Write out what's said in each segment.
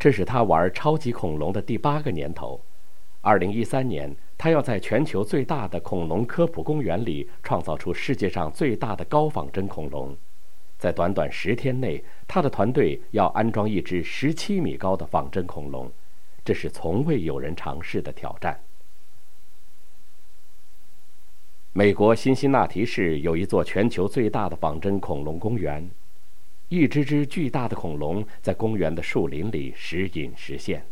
这是他玩超级恐龙的第八个年头。二零一三年，他要在全球最大的恐龙科普公园里创造出世界上最大的高仿真恐龙。在短短十天内，他的团队要安装一只十七米高的仿真恐龙，这是从未有人尝试的挑战。美国辛辛那提市有一座全球最大的仿真恐龙公园，一只只巨大的恐龙在公园的树林里时隐时现。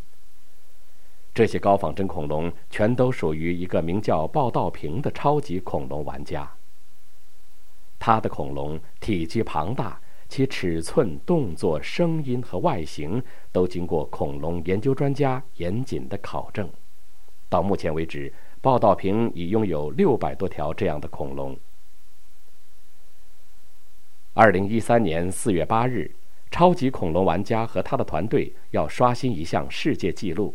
这些高仿真恐龙全都属于一个名叫鲍道平的超级恐龙玩家。他的恐龙体积庞大，其尺寸、动作、声音和外形都经过恐龙研究专家严谨的考证。到目前为止，报道平已拥有六百多条这样的恐龙。二零一三年四月八日，超级恐龙玩家和他的团队要刷新一项世界纪录，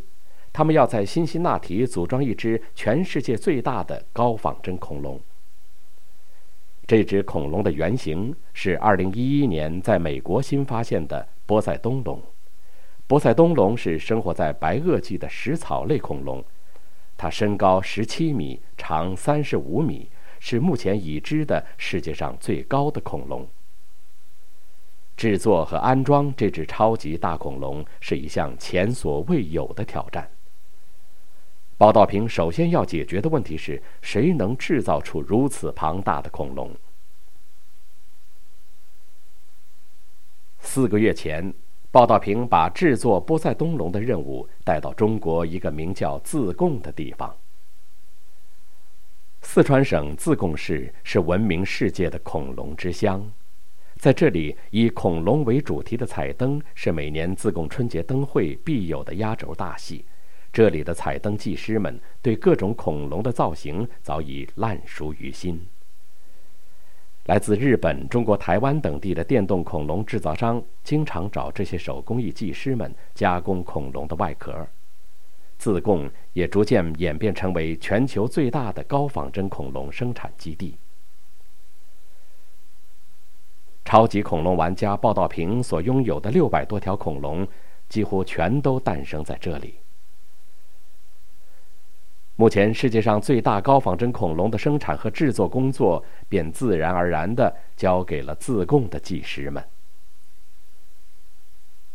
他们要在辛辛那提组装一只全世界最大的高仿真恐龙。这只恐龙的原型是2011年在美国新发现的波塞冬龙。波塞冬龙是生活在白垩纪的食草类恐龙，它身高17米，长35米，是目前已知的世界上最高的恐龙。制作和安装这只超级大恐龙是一项前所未有的挑战。报道平首先要解决的问题是谁能制造出如此庞大的恐龙？四个月前，报道平把制作波塞冬龙的任务带到中国一个名叫自贡的地方。四川省自贡市是闻名世界的恐龙之乡，在这里，以恐龙为主题的彩灯是每年自贡春节灯会必有的压轴大戏。这里的彩灯技师们对各种恐龙的造型早已烂熟于心。来自日本、中国台湾等地的电动恐龙制造商经常找这些手工艺技师们加工恐龙的外壳。自贡也逐渐演变成为全球最大的高仿真恐龙生产基地。超级恐龙玩家报道平所拥有的六百多条恐龙，几乎全都诞生在这里。目前，世界上最大高仿真恐龙的生产和制作工作便自然而然地交给了自贡的技师们。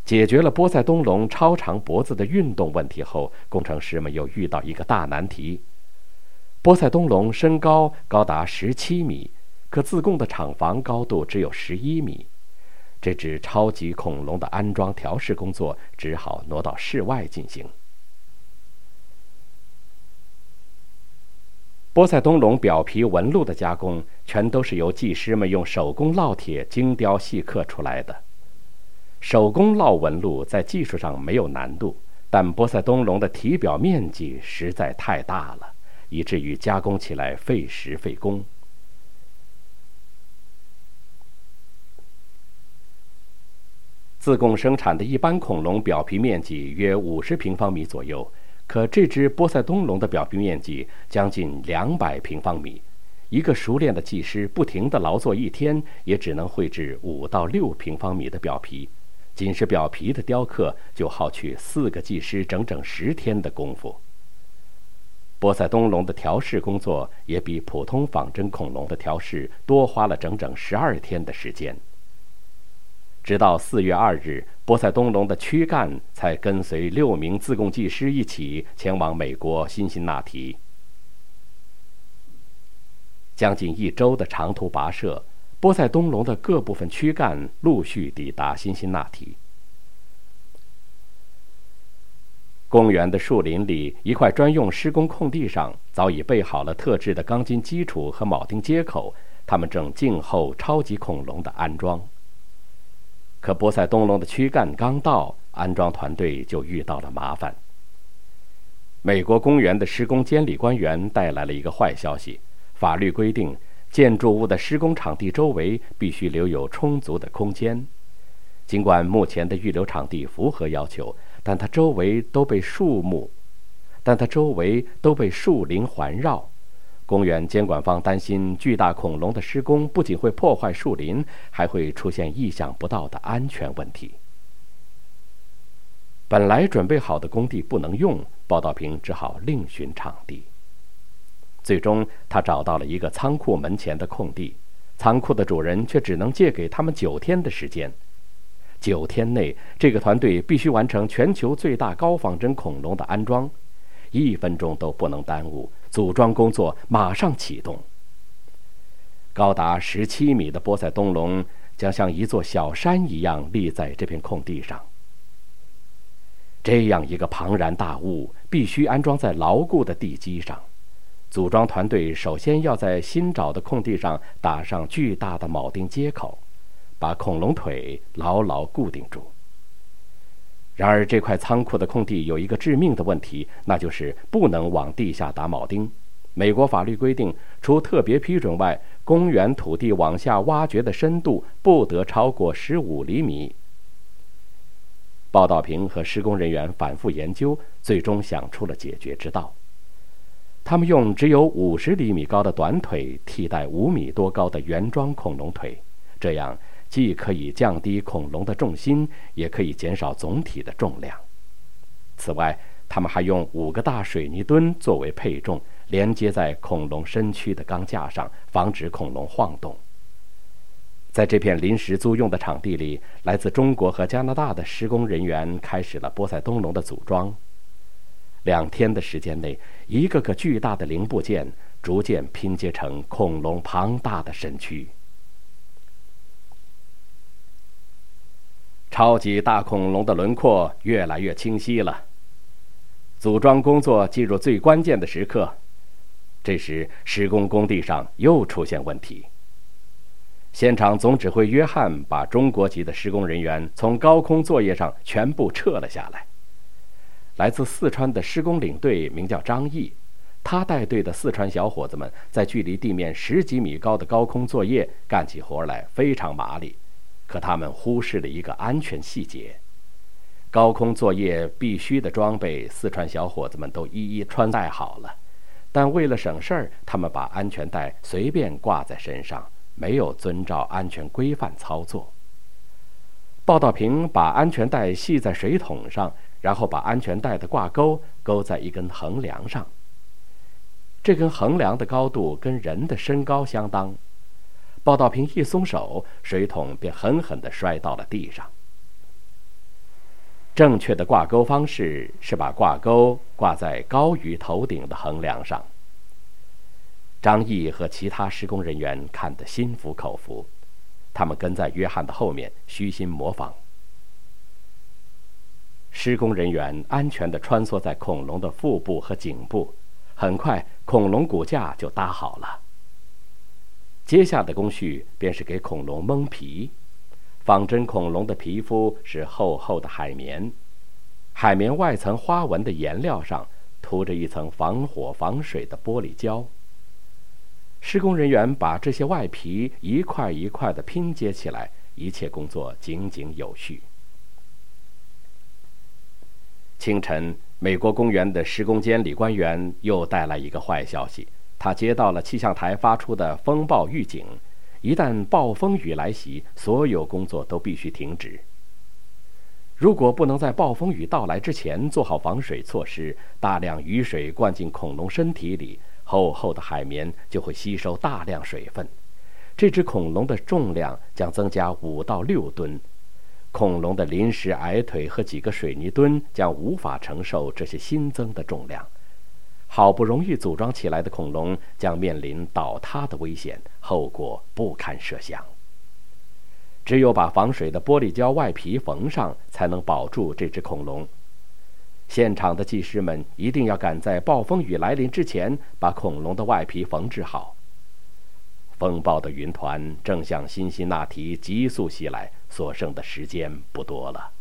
解决了波塞冬龙超长脖子的运动问题后，工程师们又遇到一个大难题：波塞冬龙身高高达十七米，可自贡的厂房高度只有十一米，这只超级恐龙的安装调试工作只好挪到室外进行。波塞冬龙表皮纹路的加工，全都是由技师们用手工烙铁精雕细刻出来的。手工烙纹路在技术上没有难度，但波塞冬龙的体表面积实在太大了，以至于加工起来费时费工。自贡生产的一般恐龙表皮面积约五十平方米左右。可这只波塞冬龙的表皮面积将近两百平方米，一个熟练的技师不停地劳作一天，也只能绘制五到六平方米的表皮，仅是表皮的雕刻就耗去四个技师整整十天的功夫。波塞冬龙的调试工作也比普通仿真恐龙的调试多花了整整十二天的时间。直到四月二日，波塞冬龙的躯干才跟随六名自贡技师一起前往美国辛辛那提。将近一周的长途跋涉，波塞冬龙的各部分躯干陆续抵达辛辛那提。公园的树林里，一块专用施工空地上，早已备好了特制的钢筋基础和铆钉接口，他们正静候超级恐龙的安装。可波塞冬龙的躯干刚到，安装团队就遇到了麻烦。美国公园的施工监理官员带来了一个坏消息：法律规定，建筑物的施工场地周围必须留有充足的空间。尽管目前的预留场地符合要求，但它周围都被树木，但它周围都被树林环绕。公园监管方担心，巨大恐龙的施工不仅会破坏树林，还会出现意想不到的安全问题。本来准备好的工地不能用，鲍道平只好另寻场地。最终，他找到了一个仓库门前的空地，仓库的主人却只能借给他们九天的时间。九天内，这个团队必须完成全球最大高仿真恐龙的安装，一分钟都不能耽误。组装工作马上启动。高达十七米的波塞冬龙将像一座小山一样立在这片空地上。这样一个庞然大物必须安装在牢固的地基上。组装团队首先要在新找的空地上打上巨大的铆钉接口，把恐龙腿牢牢固定住。然而，这块仓库的空地有一个致命的问题，那就是不能往地下打铆钉。美国法律规定，除特别批准外，公园土地往下挖掘的深度不得超过十五厘米。报道平和施工人员反复研究，最终想出了解决之道。他们用只有五十厘米高的短腿替代五米多高的原装恐龙腿，这样。既可以降低恐龙的重心，也可以减少总体的重量。此外，他们还用五个大水泥墩作为配重，连接在恐龙身躯的钢架上，防止恐龙晃动。在这片临时租用的场地里，来自中国和加拿大的施工人员开始了波塞冬龙的组装。两天的时间内，一个个巨大的零部件逐渐拼接成恐龙庞大的身躯。超级大恐龙的轮廓越来越清晰了。组装工作进入最关键的时刻，这时施工工地上又出现问题。现场总指挥约翰把中国籍的施工人员从高空作业上全部撤了下来。来自四川的施工领队名叫张毅，他带队的四川小伙子们在距离地面十几米高的高空作业，干起活来非常麻利。可他们忽视了一个安全细节：高空作业必须的装备，四川小伙子们都一一穿戴好了，但为了省事儿，他们把安全带随便挂在身上，没有遵照安全规范操作。报道平把安全带系在水桶上，然后把安全带的挂钩勾在一根横梁上。这根横梁的高度跟人的身高相当。报道瓶一松手，水桶便狠狠地摔到了地上。正确的挂钩方式是把挂钩挂在高于头顶的横梁上。张毅和其他施工人员看得心服口服，他们跟在约翰的后面，虚心模仿。施工人员安全地穿梭在恐龙的腹部和颈部，很快，恐龙骨架就搭好了。接下的工序便是给恐龙蒙皮。仿真恐龙的皮肤是厚厚的海绵，海绵外层花纹的颜料上涂着一层防火防水的玻璃胶。施工人员把这些外皮一块一块的拼接起来，一切工作井井有序。清晨，美国公园的施工监理官员又带来一个坏消息。他接到了气象台发出的风暴预警，一旦暴风雨来袭，所有工作都必须停止。如果不能在暴风雨到来之前做好防水措施，大量雨水灌进恐龙身体里，厚厚的海绵就会吸收大量水分，这只恐龙的重量将增加五到六吨，恐龙的临时矮腿和几个水泥墩将无法承受这些新增的重量。好不容易组装起来的恐龙将面临倒塌的危险，后果不堪设想。只有把防水的玻璃胶外皮缝上，才能保住这只恐龙。现场的技师们一定要赶在暴风雨来临之前把恐龙的外皮缝制好。风暴的云团正向辛辛那提急速袭来，所剩的时间不多了。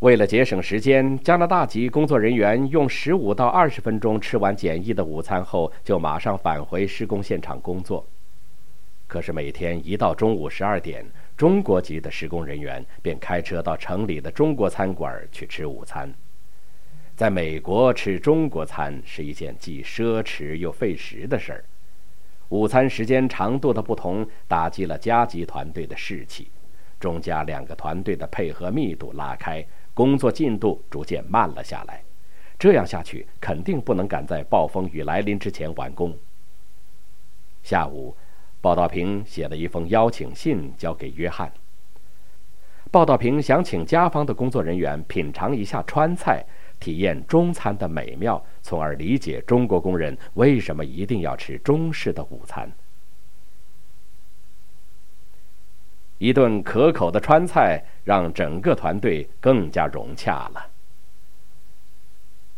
为了节省时间，加拿大籍工作人员用十五到二十分钟吃完简易的午餐后，就马上返回施工现场工作。可是每天一到中午十二点，中国籍的施工人员便开车到城里的中国餐馆去吃午餐。在美国吃中国餐是一件既奢侈又费时的事儿。午餐时间长度的不同，打击了加急团队的士气。中加两个团队的配合密度拉开，工作进度逐渐慢了下来。这样下去，肯定不能赶在暴风雨来临之前完工。下午，报道平写了一封邀请信交给约翰。报道平想请家方的工作人员品尝一下川菜，体验中餐的美妙，从而理解中国工人为什么一定要吃中式的午餐。一顿可口的川菜让整个团队更加融洽了。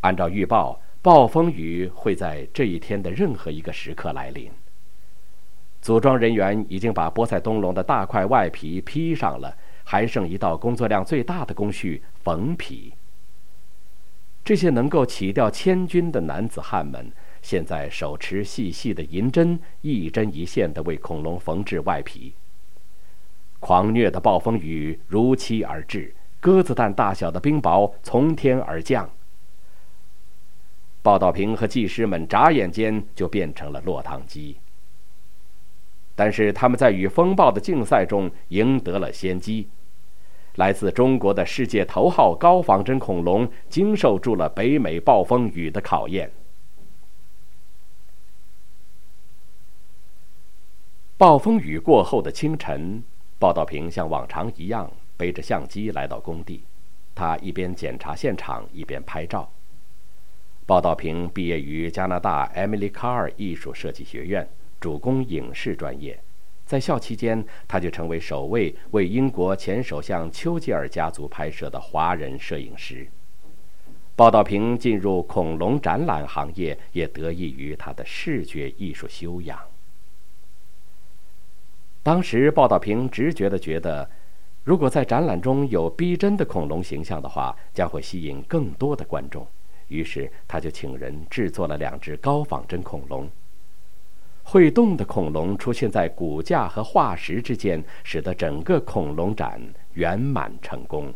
按照预报，暴风雨会在这一天的任何一个时刻来临。组装人员已经把波塞冬龙的大块外皮披上了，还剩一道工作量最大的工序——缝皮。这些能够起吊千钧的男子汉们，现在手持细细的银针，一针一线地为恐龙缝制外皮。狂虐的暴风雨如期而至，鸽子蛋大小的冰雹从天而降。报道瓶和技师们眨眼间就变成了落汤鸡。但是他们在与风暴的竞赛中赢得了先机。来自中国的世界头号高仿真恐龙经受住了北美暴风雨的考验。暴风雨过后的清晨。报道平像往常一样背着相机来到工地，他一边检查现场一边拍照。报道平毕业于加拿大艾米丽卡尔艺术设计学院，主攻影视专业。在校期间，他就成为首位为英国前首相丘吉尔家族拍摄的华人摄影师。报道平进入恐龙展览行业，也得益于他的视觉艺术修养。当时，报道平直觉地觉得，如果在展览中有逼真的恐龙形象的话，将会吸引更多的观众。于是，他就请人制作了两只高仿真恐龙。会动的恐龙出现在骨架和化石之间，使得整个恐龙展圆满成功。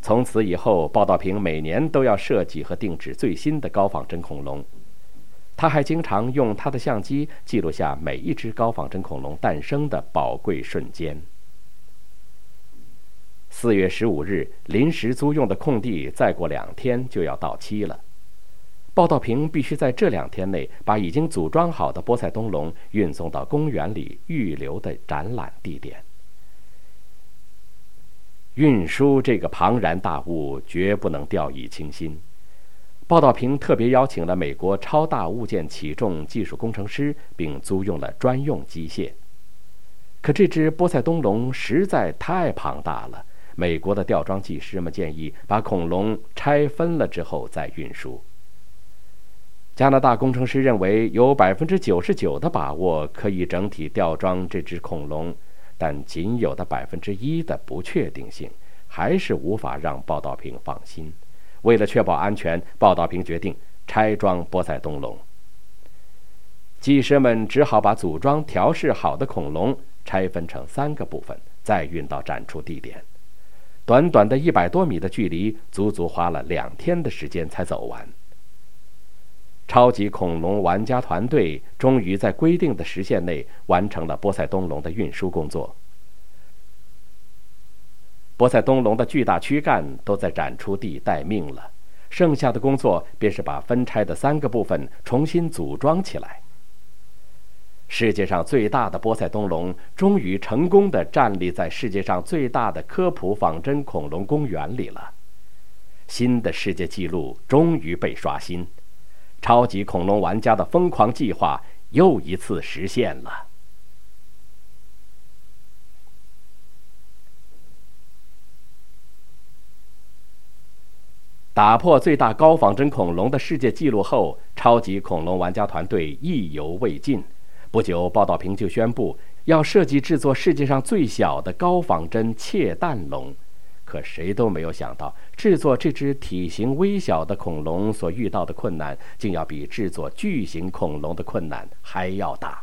从此以后，报道平每年都要设计和定制最新的高仿真恐龙。他还经常用他的相机记录下每一只高仿真恐龙诞生的宝贵瞬间。四月十五日，临时租用的空地再过两天就要到期了。报道平必须在这两天内把已经组装好的波塞冬龙运送到公园里预留的展览地点。运输这个庞然大物，绝不能掉以轻心。报道屏特别邀请了美国超大物件起重技术工程师，并租用了专用机械。可这只波塞冬龙实在太庞大了，美国的吊装技师们建议把恐龙拆分了之后再运输。加拿大工程师认为有百分之九十九的把握可以整体吊装这只恐龙，但仅有的百分之一的不确定性，还是无法让报道屏放心。为了确保安全，报道瓶决定拆装波塞冬龙。技师们只好把组装调试好的恐龙拆分成三个部分，再运到展出地点。短短的一百多米的距离，足足花了两天的时间才走完。超级恐龙玩家团队终于在规定的时限内完成了波塞冬龙的运输工作。波塞冬龙的巨大躯干都在展出地待命了，剩下的工作便是把分拆的三个部分重新组装起来。世界上最大的波塞冬龙终于成功地站立在世界上最大的科普仿真恐龙公园里了，新的世界纪录终于被刷新，超级恐龙玩家的疯狂计划又一次实现了。打破最大高仿真恐龙的世界纪录后，超级恐龙玩家团队意犹未尽。不久，报道屏就宣布要设计制作世界上最小的高仿真窃蛋龙。可谁都没有想到，制作这只体型微小的恐龙所遇到的困难，竟要比制作巨型恐龙的困难还要大。